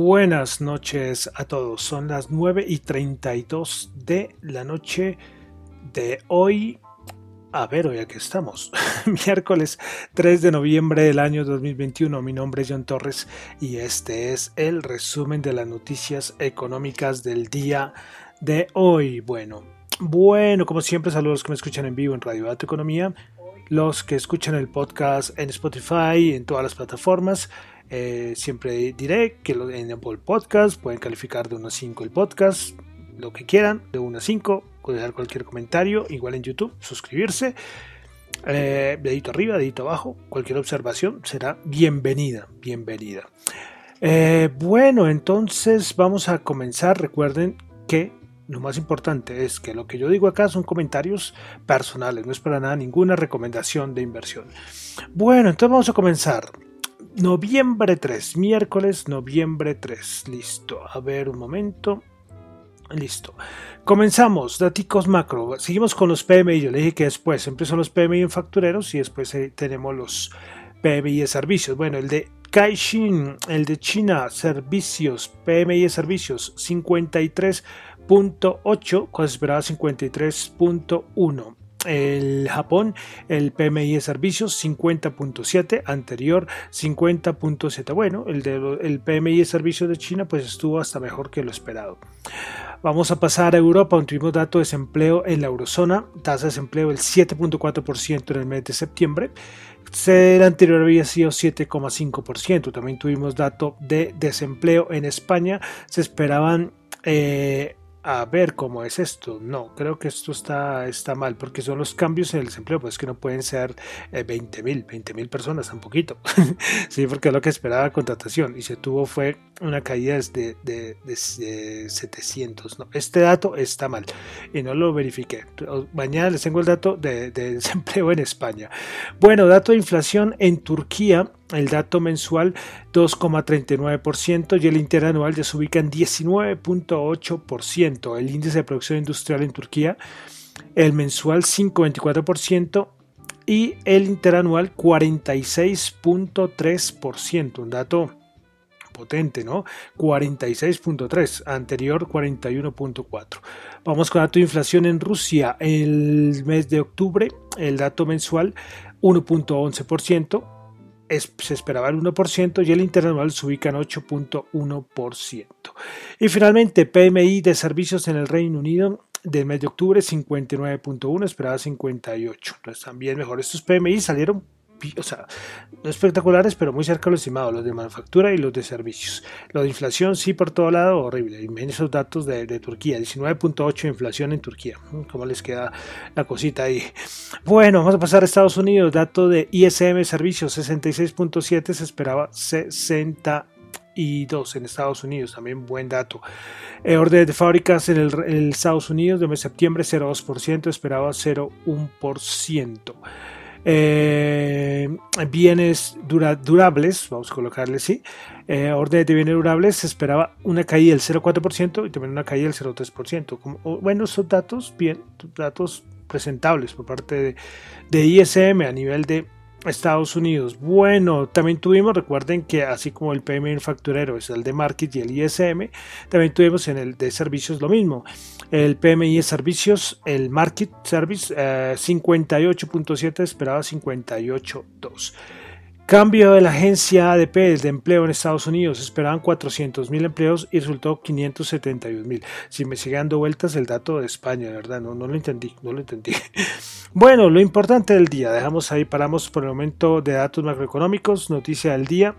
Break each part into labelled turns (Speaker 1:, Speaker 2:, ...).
Speaker 1: Buenas noches a todos. Son las 9 y 32 de la noche de hoy. A ver, hoy aquí estamos. Miércoles 3 de noviembre del año 2021. Mi nombre es John Torres y este es el resumen de las noticias económicas del día de hoy. Bueno, bueno, como siempre, saludos a los que me escuchan en vivo en Radio Dato Economía, los que escuchan el podcast en Spotify, en todas las plataformas eh, siempre diré que en Apple Podcast pueden calificar de 1 a 5 el podcast, lo que quieran, de 1 a 5, pueden dejar cualquier comentario, igual en YouTube, suscribirse, eh, dedito arriba, dedito abajo, cualquier observación será bienvenida, bienvenida. Eh, bueno, entonces vamos a comenzar, recuerden que lo más importante es que lo que yo digo acá son comentarios personales, no es para nada ninguna recomendación de inversión. Bueno, entonces vamos a comenzar. Noviembre 3, miércoles, noviembre 3. Listo. A ver un momento. Listo. Comenzamos, daticos macro. Seguimos con los PMI. Yo le dije que después son los PMI en factureros y después eh, tenemos los PMI de servicios. Bueno, el de Caixin, el de China, servicios, PMI de servicios, 53.8, cuando se esperaba 53.1 el Japón, el PMI de servicios 50.7, anterior 50.7. Bueno, el, de, el PMI de servicios de China pues estuvo hasta mejor que lo esperado. Vamos a pasar a Europa, donde tuvimos dato de desempleo en la eurozona, tasa de desempleo del 7.4% en el mes de septiembre. El anterior había sido 7,5%. También tuvimos dato de desempleo en España. Se esperaban eh, a ver cómo es esto. No, creo que esto está, está mal, porque son los cambios en el desempleo, pues que no pueden ser 20 mil, 20 mil personas, tan poquito. sí, porque es lo que esperaba la contratación y se tuvo fue una caída de, de, de, 700. No, este dato está mal y no lo verifiqué. Mañana les tengo el dato de, de desempleo en España. Bueno, dato de inflación en Turquía el dato mensual 2,39% y el interanual ya se ubica en 19.8%. El índice de producción industrial en Turquía, el mensual 5,24% y el interanual 46.3%. Un dato potente, ¿no? 46.3, anterior 41.4. Vamos con dato de inflación en Rusia. El mes de octubre, el dato mensual 1.11% se esperaba el 1% y el interanual se ubica en 8.1%. Y finalmente, PMI de servicios en el Reino Unido del mes de octubre 59.1, esperaba 58. Entonces también mejor. Estos PMI salieron o sea, no espectaculares, pero muy cerca de lo estimado, los de manufactura y los de servicios. Lo de inflación, sí, por todo lado, horrible. Y esos datos de, Turquía, 19.8 de inflación en Turquía. Mm, ¿Cómo les queda la cosita ahí? Bueno, vamos a pasar a Estados Unidos. Dato de ISM Servicios, 66.7, se esperaba 60 y en Estados Unidos, también buen dato. Eh, orden de fábricas en el, Estados Unidos de septiembre 0,2%, esperaba 0,1%. Eh, bienes durables, vamos a colocarle así, eh, orden de bienes durables, se esperaba una caída del 0,4% y también una caída del 0,3%. bueno, son datos bien, datos presentables por parte de, de ISM a nivel de Estados Unidos. Bueno, también tuvimos, recuerden que así como el PMI manufacturero es el de Market y el ISM, también tuvimos en el de servicios lo mismo. El PMI de servicios, el Market Service, 58.7 eh, esperaba 58.2. Cambio de la agencia ADP de empleo en Estados Unidos. Esperaban 400 mil empleos y resultó 571 mil. Si me sigue dando vueltas el dato de España, ¿verdad? No, no lo entendí, no lo entendí. Bueno, lo importante del día. Dejamos ahí, paramos por el momento de datos macroeconómicos. Noticia del día.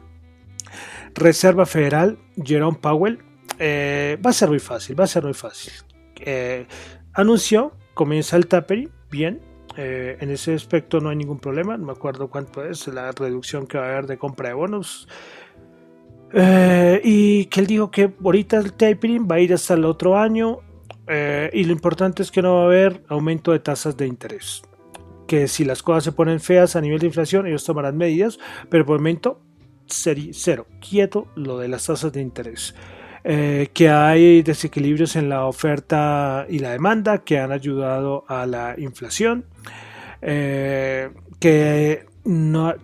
Speaker 1: Reserva Federal, Jerome Powell. Eh, va a ser muy fácil, va a ser muy fácil. Eh, anunció, comienza el tapering, bien, eh, en ese aspecto no hay ningún problema. No me acuerdo cuánto es la reducción que va a haber de compra de bonos. Eh, y que él dijo que ahorita el tapering va a ir hasta el otro año. Eh, y lo importante es que no va a haber aumento de tasas de interés. Que si las cosas se ponen feas a nivel de inflación, ellos tomarán medidas. Pero por el momento, cero, quieto lo de las tasas de interés. Eh, que hay desequilibrios en la oferta y la demanda que han ayudado a la inflación, eh, que,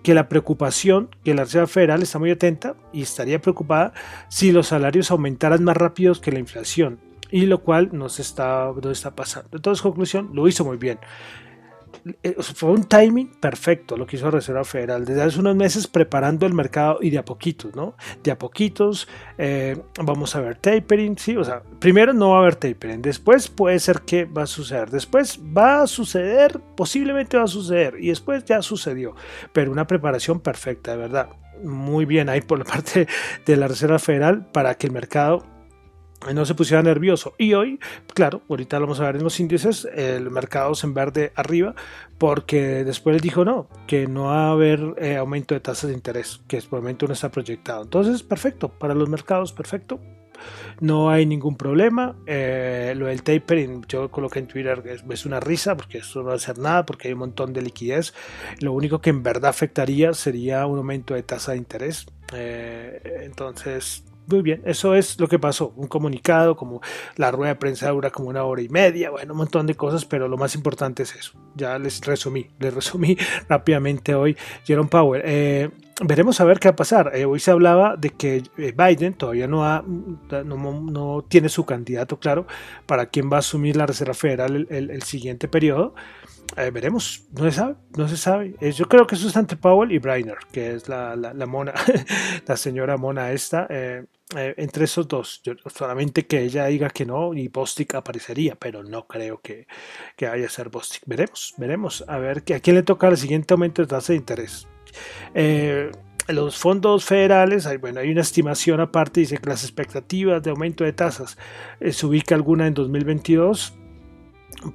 Speaker 1: que la preocupación, que la Reserva Federal está muy atenta y estaría preocupada si los salarios aumentaran más rápido que la inflación, y lo cual no, está, no está pasando. Entonces, conclusión, lo hizo muy bien. Eh, fue un timing perfecto lo que hizo Reserva Federal desde hace unos meses preparando el mercado y de a poquitos, ¿no? De a poquitos eh, vamos a ver tapering, sí, o sea, primero no va a haber tapering, después puede ser que va a suceder, después va a suceder, posiblemente va a suceder y después ya sucedió, pero una preparación perfecta, de verdad. Muy bien ahí por la parte de la Reserva Federal para que el mercado no se pusiera nervioso. Y hoy, claro, ahorita lo vamos a ver en los índices, el mercado en verde arriba, porque después dijo no, que no va a haber eh, aumento de tasas de interés, que por el momento no está proyectado. Entonces, perfecto, para los mercados, perfecto. No hay ningún problema. Eh, lo del tapering, yo coloqué en Twitter, es, una risa porque eso no va a hacer nada, porque hay un montón de liquidez. Lo único que en verdad afectaría sería un aumento de tasa de interés. Eh, entonces, muy bien, eso es lo que pasó. Un comunicado, como la rueda de prensa dura como una hora y media, bueno, un montón de cosas, pero lo más importante es eso. Ya les resumí, les resumí rápidamente hoy Jerome Powell. Eh, veremos a ver qué va a pasar. Eh, hoy se hablaba de que eh, Biden todavía no, ha, no, tiene su candidato claro para quién va a asumir la Reserva Federal el siguiente periodo. Veremos, no se sabe, no se sabe. Yo creo que eso es entre Powell y Brainer, que es la, la, mona, la señora mona esta. Entre esos dos, yo, solamente que ella diga que no y Bostic aparecería, pero no creo que, que vaya a ser Bostic. Veremos, veremos, a ver que, a quién le toca el siguiente aumento de tasa de interés. los fondos federales, hay, bueno, hay una estimación aparte, dice que las expectativas de aumento de tasas se ubica alguna en 2022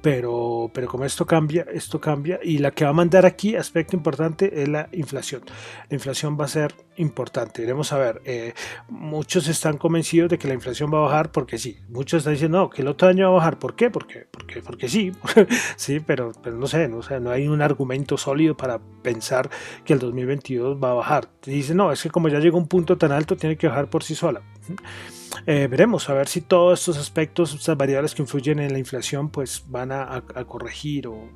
Speaker 1: pero, pero como esto cambia, esto cambia y la que va a mandar aquí, aspecto importante, es la inflación. La inflación va a ser importante. Iremos a ver, eh, muchos están convencidos de que la inflación va a bajar porque sí, muchos están diciendo no, que el otro año va a bajar, ¿por qué? Porque, porque, porque sí, sí, pero, pero no sé, no, sé, no hay un argumento sólido para pensar que el 2022 va a bajar. Dicen, no, es que como ya llegó un punto tan alto, tiene que bajar por sí sola. Eh, veremos a ver si todos estos aspectos, estas variables que influyen en la inflación, pues van a, corregir o,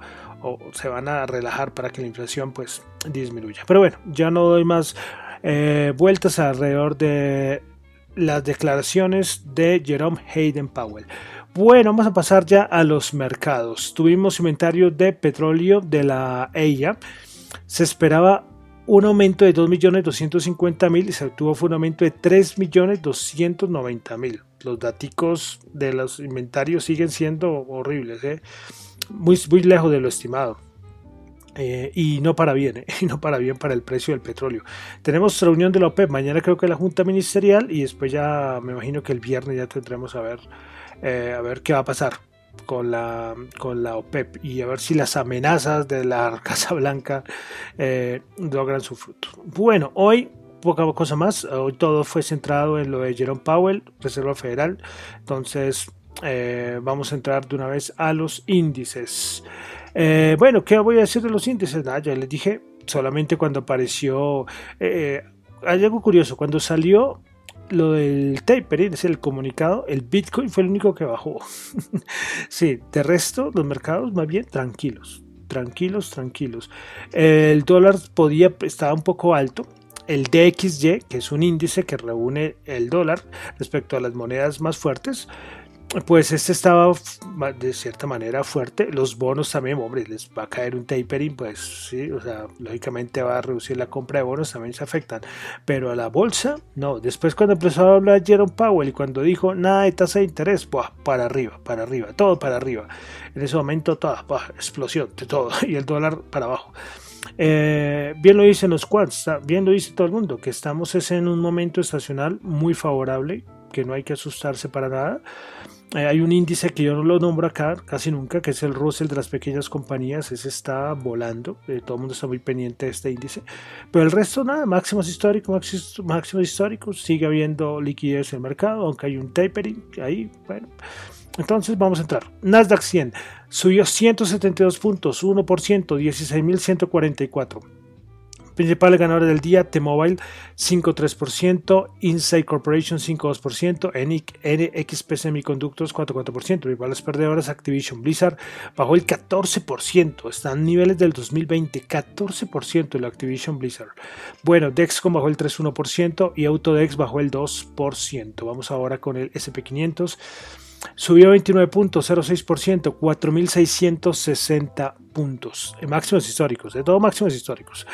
Speaker 1: se van a relajar para que la inflación pues disminuya. Pero bueno, ya no doy más eh, vueltas alrededor de las declaraciones de Jerome Hayden Powell. Bueno, vamos a pasar ya a los mercados. Tuvimos inventario de petróleo de la EIA. Se esperaba un aumento de 2.250.000 y se obtuvo un aumento de 3.290.000. Los datos de los inventarios siguen siendo horribles, ¿eh? muy, muy lejos de lo estimado. Eh, y no para bien, ¿eh? y no para bien para el precio del petróleo. Tenemos reunión de la OPEP, mañana creo que la Junta Ministerial y después ya me imagino que el viernes ya tendremos a ver, a ver qué va a pasar con la, con la OPEP y a ver si las amenazas de la Casa Blanca eh, logran su fruto. Bueno, hoy poca cosa más, hoy todo fue centrado en lo de Jerome Powell, Reserva Federal, entonces eh, vamos a entrar de una vez a los índices. Eh, bueno, ¿qué voy a decir de los índices? ya les dije, solamente cuando apareció... hay algo curioso, cuando salió lo del tapering es el comunicado, el Bitcoin fue el único que bajó. sí, de resto, los mercados más bien tranquilos, tranquilos, tranquilos. El dólar podía, estaba un poco alto. El DXY, que es un índice que reúne el dólar respecto a las monedas más fuertes, pues este estaba de cierta manera fuerte. Los bonos también, hombre, les va a caer un tapering, pues sí, o sea, lógicamente va a reducir la compra de bonos, también se afectan. Pero a la bolsa, no. Después cuando empezó a hablar Jerome Powell y cuando dijo nada de tasa de interés, para arriba, para arriba, todo para arriba. En ese momento, toda explosión de todo y el dólar para abajo. Eh, bien lo dicen los quants, bien lo dice todo el mundo, que estamos es en un momento estacional muy favorable, que no hay que asustarse para nada. Eh, hay un índice que yo no lo nombro acá casi nunca, que es el Russell de las pequeñas compañías. Ese está volando. Eh, todo el mundo está muy pendiente de este índice. Pero el resto, nada, máximos históricos, máximos, históricos. Sigue habiendo liquidez en el mercado, aunque hay un tapering ahí. Bueno. Entonces vamos a entrar. Nasdaq 100 subió 172 puntos, 1%, 16.144. Principales ganadores del día, T-Mobile 5.3%, Insight Corporation 5.2%, NXP Semiconductors 4.4%. Principales perdedoras, Activision Blizzard bajó el 14%, están niveles del 2020, 14% el Activision Blizzard. Bueno, Dexcom bajó el 3.1% y Autodex bajó el 2%. Vamos ahora con el SP500. Subió 29.06%, 4.660 puntos, máximos históricos, de todo máximos históricos.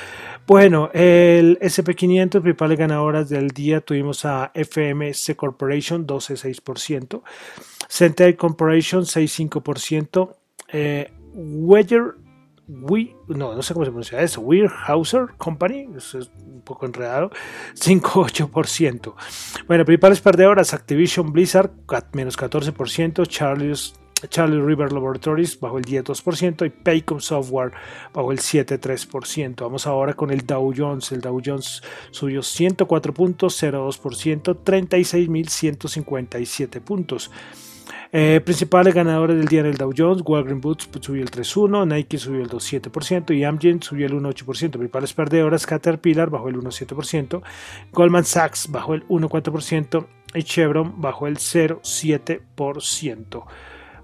Speaker 1: Bueno, el SP500, principales ganadoras del día, tuvimos a FMC Corporation, 12.6%, Centel Corporation, 6.5%, eh, Weyer We, no, no sé cómo se pronuncia eso, Weyerhaeuser Company, eso es un poco enredado, 5,8%. Bueno, principales perdedoras, Activision Blizzard, menos 14%, Charles, Charlie River Laboratories bajo el 10,2% y Paycom Software bajo el 7,3%. Vamos ahora con el Dow Jones. El Dow Jones subió 104.02%, 36.157 puntos. Eh, principales ganadores del día en el Dow Jones, Walgreens Boots subió el 3.1, Nike subió el 2.7% y Amgen subió el 1.8%. Principales perdedoras, Caterpillar bajó el 1.7%, Goldman Sachs bajó el 1.4% y Chevron bajó el 0.7%.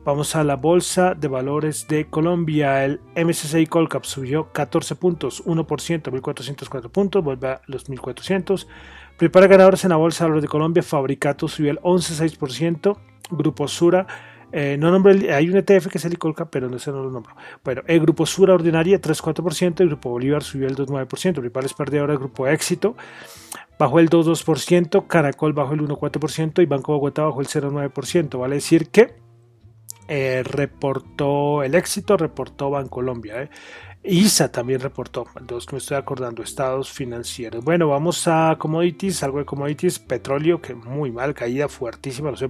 Speaker 1: Vamos a la bolsa de valores de Colombia. El MSCI Colcap subió 14 puntos, 1%, 1.404 puntos, vuelve a los 1.400. Principales ganadores en la bolsa de valores de Colombia, Fabricato subió el 11.6%, Grupo Sura, eh, no nombre, hay un ETF que es el ICOLCA, pero no sé, no lo nombro. Bueno, el Grupo Sura Ordinaria 3,4%, el Grupo Bolívar subió el 2,9%, principales perdedores el Grupo Éxito bajó el 2,2%, Caracol bajó el 1,4% y Banco Bogotá bajó el 0,9%. Vale decir que eh, reportó el éxito, reportó Bancolombia. Eh. ISA también reportó, que me estoy acordando, estados financieros. Bueno, vamos a commodities, algo de commodities, petróleo, que muy mal, caída fuertísima, no sé,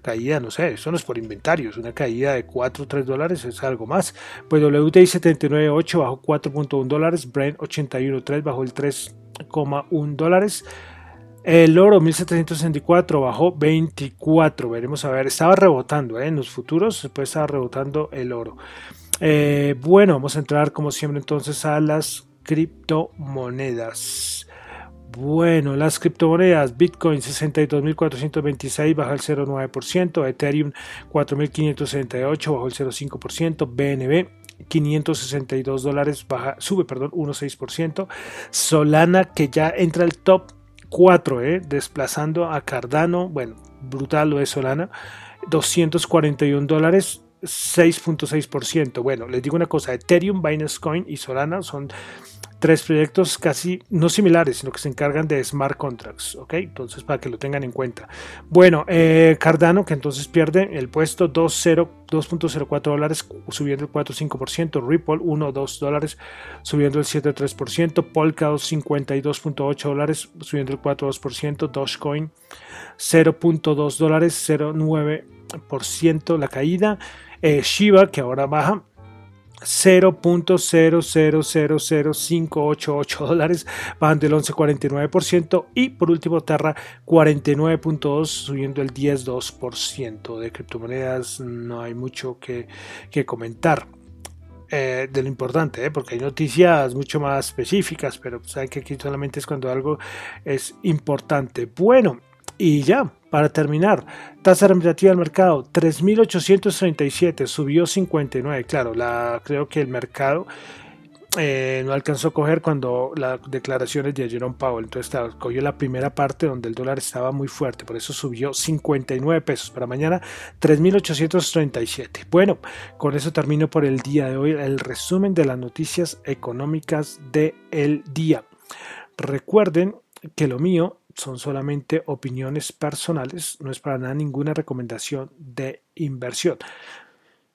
Speaker 1: caída, no sé, eso no es por inventario, es una caída de 4 o 3 dólares, es algo más. Pues WTI 79.8 bajó 4.1 dólares, Brent 81.3 bajó el 3,1 dólares. El oro 1764 bajó 24, veremos a ver, estaba rebotando ¿eh? en los futuros, después estaba rebotando el oro. Eh, bueno, vamos a entrar como siempre entonces a las criptomonedas. Bueno, las criptomonedas, Bitcoin 62.426 baja el 0,9%, Ethereum 4.568 bajo el 0,5%, BNB 562 dólares baja, sube, perdón, 1,6%, Solana que ya entra al top 4, eh, desplazando a Cardano, bueno, brutal lo de Solana, 241 dólares, 6.6%. Bueno, les digo una cosa, Ethereum, Binance Coin y Solana son tres proyectos casi no similares, sino que se encargan de smart contracts, ¿ok? Entonces, para que lo tengan en cuenta. Bueno, eh, Cardano, que entonces pierde el puesto 2.04 dólares, subiendo el 4.5%, Ripple 1.2 dólares, subiendo el 7.3%, Polkadot 52.8 dólares, subiendo el 4.2%, Dogecoin 0.2 dólares, 0.9% la caída, eh, Shiba, que ahora baja 0.0000588 dólares, bajando el 11,49%. Y por último, Terra 49.2, subiendo el 10.2% de criptomonedas. No hay mucho que, comentar. Eh, de lo importante, ¿eh? porque hay noticias mucho más específicas, pero saben que aquí solamente es cuando algo es importante. Bueno, y ya, para terminar, tasa representativa del mercado 3.837, subió 59. Claro, la, creo que el mercado eh, no alcanzó a coger cuando las declaraciones de Jerome Powell. Entonces cogió la primera parte donde el dólar estaba muy fuerte, por eso subió 59 pesos. Para mañana 3.837. Bueno, con eso termino por el día de hoy el resumen de las noticias económicas del el día. Recuerden que lo mío son solamente opiniones personales, no es para nada ninguna recomendación de inversión.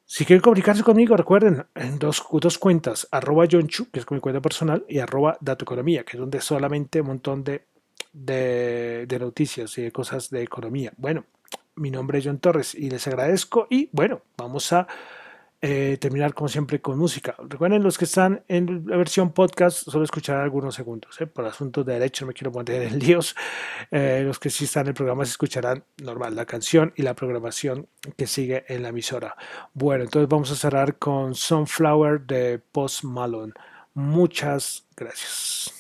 Speaker 1: Si quieren comunicarse conmigo, recuerden, en dos, dos cuentas, arroba Chu, que es mi cuenta personal, y arroba Economía, que es donde solamente un montón de, de, de noticias y de cosas de economía. Bueno, mi nombre es John Torres y les agradezco y bueno, vamos a eh, terminar como siempre con música. Recuerden los que están en la versión podcast, solo escucharán algunos segundos. ¿eh? Por asuntos de derecho no me quiero poner en líos. Eh, los que sí están en el programa se escucharán normal la canción y la programación que sigue en la emisora. Bueno, entonces vamos a cerrar con Sunflower de Post Malone. Muchas gracias.